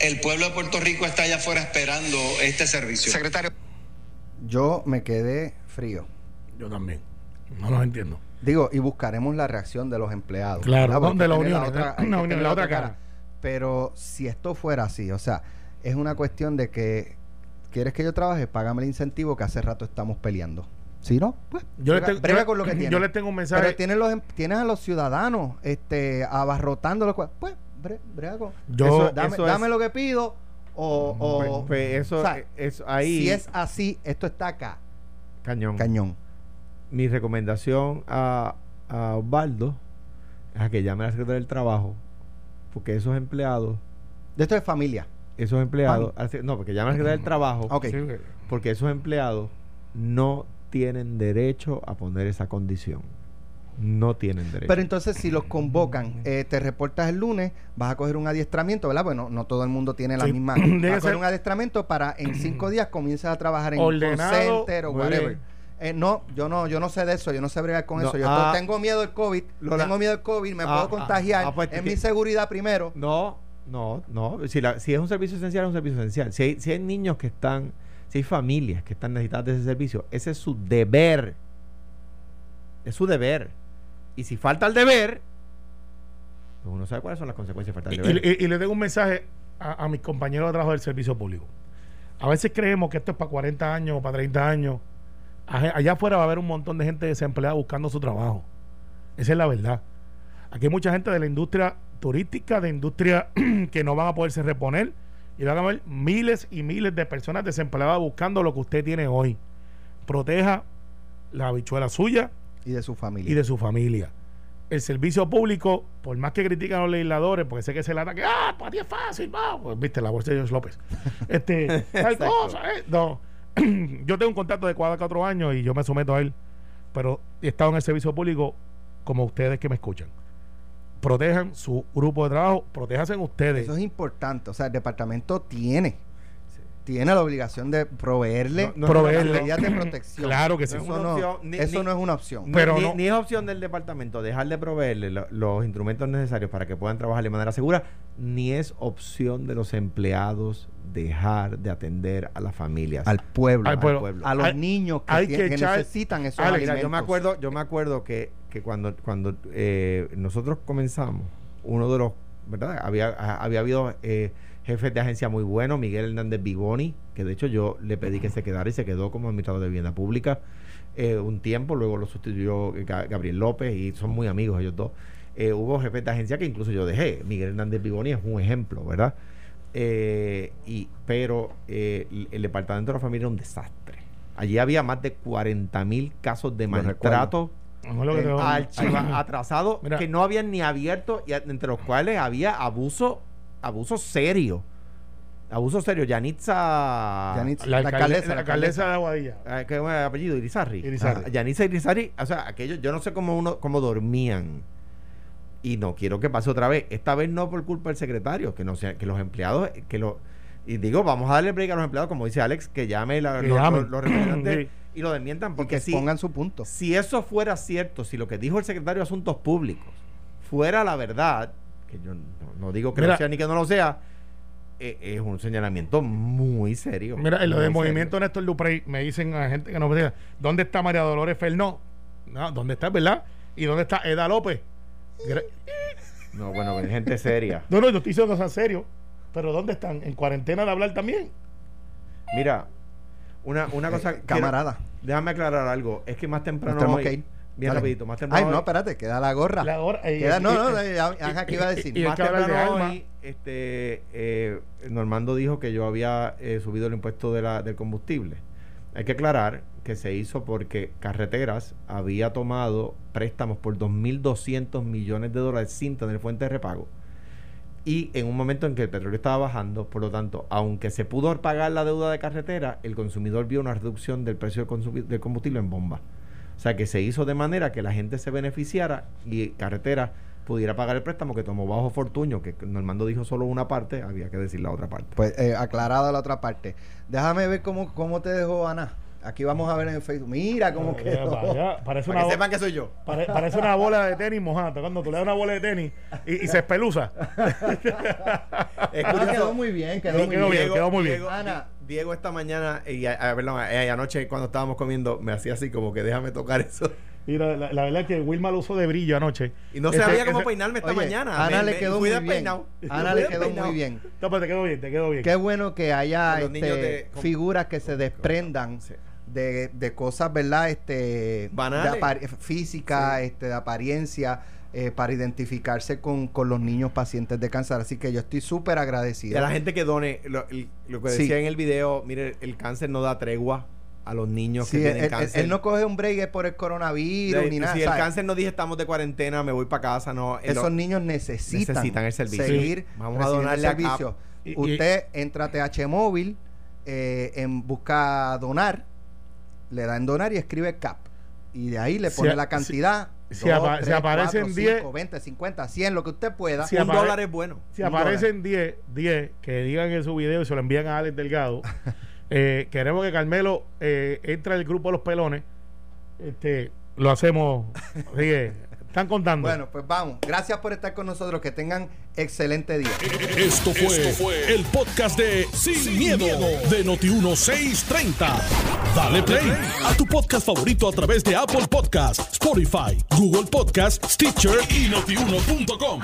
el pueblo de Puerto Rico está allá afuera esperando este servicio. Secretario. Yo me quedé frío. Yo también. No los entiendo. Digo, y buscaremos la reacción de los empleados. Claro, de la unión, la otra, la otra cara. Pero si esto fuera así, o sea, es una cuestión de que quieres que yo trabaje, págame el incentivo que hace rato estamos peleando. Si no, pues yo le tengo, con lo que tienes. Yo le tengo un mensaje. Pero tienes, los, em, tienes a los ciudadanos este, abarrotando los pues, brega con. Yo, dame, lo que pido o, o pues, pues eso, ahí. Si es así, esto está acá. Cañón. Cañón mi recomendación a, a Osvaldo es a que llame a la Secretaría del Trabajo, porque esos empleados. De esto es familia. Esos empleados. no, porque llame a la Secretaría del Trabajo. porque esos empleados no tienen derecho a poner esa condición. No tienen derecho. Pero entonces, si los convocan, eh, te reportas el lunes, vas a coger un adiestramiento, ¿verdad? Bueno, no todo el mundo tiene la misma. Vas a coger un adiestramiento para en cinco días comienzas a trabajar en un center o whatever. Eh, no, yo no, yo no sé de eso, yo no sé bregar con eso. Yo ah. tengo miedo del COVID, tengo miedo del COVID, me ah, puedo ah, contagiar. Pues, es mi seguridad primero. No, no, no. Si, si es un servicio esencial, es un servicio esencial. Si hay, si hay niños que están, si hay familias que están necesitadas de ese servicio, ese es su deber. Es su deber. Y si falta el deber, pues uno sabe cuáles son las consecuencias de falta el deber. Y, le tengo un mensaje a, a mis compañeros de trabajo del servicio público. A veces creemos que esto es para 40 años o para 30 años allá afuera va a haber un montón de gente desempleada buscando su trabajo. Esa es la verdad. Aquí hay mucha gente de la industria turística, de industria que no van a poderse reponer. Y van a haber miles y miles de personas desempleadas buscando lo que usted tiene hoy. Proteja la habichuela suya. Y de su familia. Y de su familia. El servicio público, por más que critican a los legisladores, porque sé que se le ataque, ah, para ti es fácil, no. Pues viste, la bolsa de George López. Este, hay cosas, ¿eh? No yo tengo un contrato de cuatro años y yo me someto a él, pero he estado en el servicio público como ustedes que me escuchan. Protejan su grupo de trabajo, protéjanse ustedes. Eso es importante. O sea, el departamento tiene tiene la obligación de proveerle No, no, Proveerle. las medidas de protección. Claro que sí. Eso, No es una no, opción, ni- eso ni- no es una opción. Pero ni, no- ni es opción del departamento dejar de proveerle lo- los instrumentos necesarios para que puedan trabajar de manera segura, ni es opción de los empleados dejar de atender a las familias. al pueblo, Al pueblo. a los Hay- niños que, hay tien- que que echar- necesitan esos Alex, Mira, alimentos. yo me acuerdo, yo me acuerdo que, que cuando, cuando eh, nosotros comenzamos, uno de los, ¿verdad? Había, había habido eh, jefes de agencia muy buenos, Miguel Hernández Bigoni, que de hecho yo le pedí que se quedara y se quedó como administrador de vivienda pública eh, un tiempo, luego lo sustituyó Ga- Gabriel López y son muy amigos ellos dos. Eh, hubo jefes de agencia que incluso yo dejé. Miguel Hernández Bigoni es un ejemplo, ¿verdad? Eh, y, pero eh, el- departamento de la familia era un desastre. Allí había más de 40 mil casos de maltrato No es lo que te- archiva- atrasados que no habían ni abierto y entre los cuales había abuso abuso serio abuso serio Yanitza Yanitza- La, La alcalde- alcaldesa, la la alcaldesa de Aguadilla. eh, ¿qué es el apellido? Irizarri Irizarry. Ah, Yanitza Irizarry o sea aquellos yo no sé cómo uno cómo dormían y no quiero que pase otra vez esta vez no por culpa del secretario que no sea que los empleados que lo y digo vamos a darle break a los empleados como dice Alex que llame la- Que los, llamen. los- los representantes Sí. y lo desmientan y porque que si, pongan su punto. si eso fuera cierto, si lo que dijo el secretario de Asuntos Públicos fuera la verdad, que yo no, no digo que Mira. lo sea ni que no lo sea, eh, es un señalamiento muy serio. Mira, en lo de serio. Movimiento Néstor Duprey, me dicen a gente que nos diga, ¿dónde está María Dolores Fernó? No, ¿dónde está, verdad? ¿Y dónde está Eda López? No, bueno, con gente seria. No, no, yo estoy diciendo cosas serio. Pero ¿dónde están? ¿En cuarentena de hablar también? Mira, una, una cosa. Eh, quiero- camarada. déjame aclarar algo. Es que más temprano. Nos tenemos hoy- que ir. Bien Dale. rapidito, más temprano. Ay, no, espérate, queda la gorra. La eh, Queda- no, eh, no, eh, ya- ya- ¿qué iba a decir? y- y- más de temprano alma. hoy, este, eh, Normando dijo que yo había eh, subido el impuesto de la, del combustible. Hay que aclarar que se hizo porque Carreteras había tomado préstamos por 2.200 millones de dólares sin tener fuente de repago. Y en un momento en que el petróleo estaba bajando, por lo tanto, aunque se pudo pagar la deuda de carretera, el consumidor vio una reducción del precio del combustible en bomba. O sea que se hizo de manera que la gente se beneficiara y carretera pudiera pagar el préstamo que tomó bajo Fortuño, que Normando dijo solo una parte, había que decir la otra parte. Pues eh, aclarado la otra parte. Déjame ver cómo, cómo te dejó Ana. Aquí vamos a ver en Facebook. Mira cómo Eh, quedó. vaya, parece, Para una, que sepan que soy yo. pare- parece una bola de tenis mojada. Cuando tú le das una bola de tenis y, y se espeluza. Es Ah, curioso. quedó muy bien, quedó Sí, muy quedó bien. bien, quedó muy bien. Diego, Ana. Diego esta mañana, y, a- a- perdón, eh, anoche cuando estábamos comiendo, me hacía así como que déjame tocar eso. Mira, la, la verdad es que Wilma lo usó de brillo anoche. Y no Ese- sabía cómo peinarme esta Oye, mañana. Ana Me- le quedó muy bien. despeinado. Ana le quedó despeinado. muy bien. No, pero te quedó bien, te quedó bien. Qué bueno que haya este, figuras que se desprendan Sí. de, de cosas, ¿verdad? Este, Banales. de física, este, de apariencia, eh, para identificarse con, con los niños pacientes de cáncer. Así que yo estoy súper Y agradecido. a la gente que done, lo, el- lo que Sí. decía en el video, mire, el cáncer no da tregua a los niños Sí, que él, tienen él- cáncer. él no coge un break por el coronavirus De- ni nada. si el cáncer no dije estamos de cuarentena, me voy para casa, no. Esos niños necesitan, necesitan el servicio. seguir Sí. Vamos a donarle el servicio. Y- y- Usted entra a TH Móvil, eh, en busca donar, le da en donar y escribe CAP. Y de ahí le pone la cantidad. si- si apa- si aparecen 10 10, 20, 50, 100, lo que usted pueda. Si un dólar es bueno. Si aparecen 10, 10 que digan en su video y se lo envían a Alex Delgado, eh, queremos que Carmelo eh, entre al grupo de los pelones. Este, lo hacemos. Así que, están contando. Bueno, pues vamos. Gracias por estar con nosotros. Que tengan excelente día. Esto fue, el podcast de Sin, miedo, de Noti1630. Dale play a tu podcast favorito a través de Apple Podcasts, Spotify, Google Podcasts, Stitcher y notiuno.com.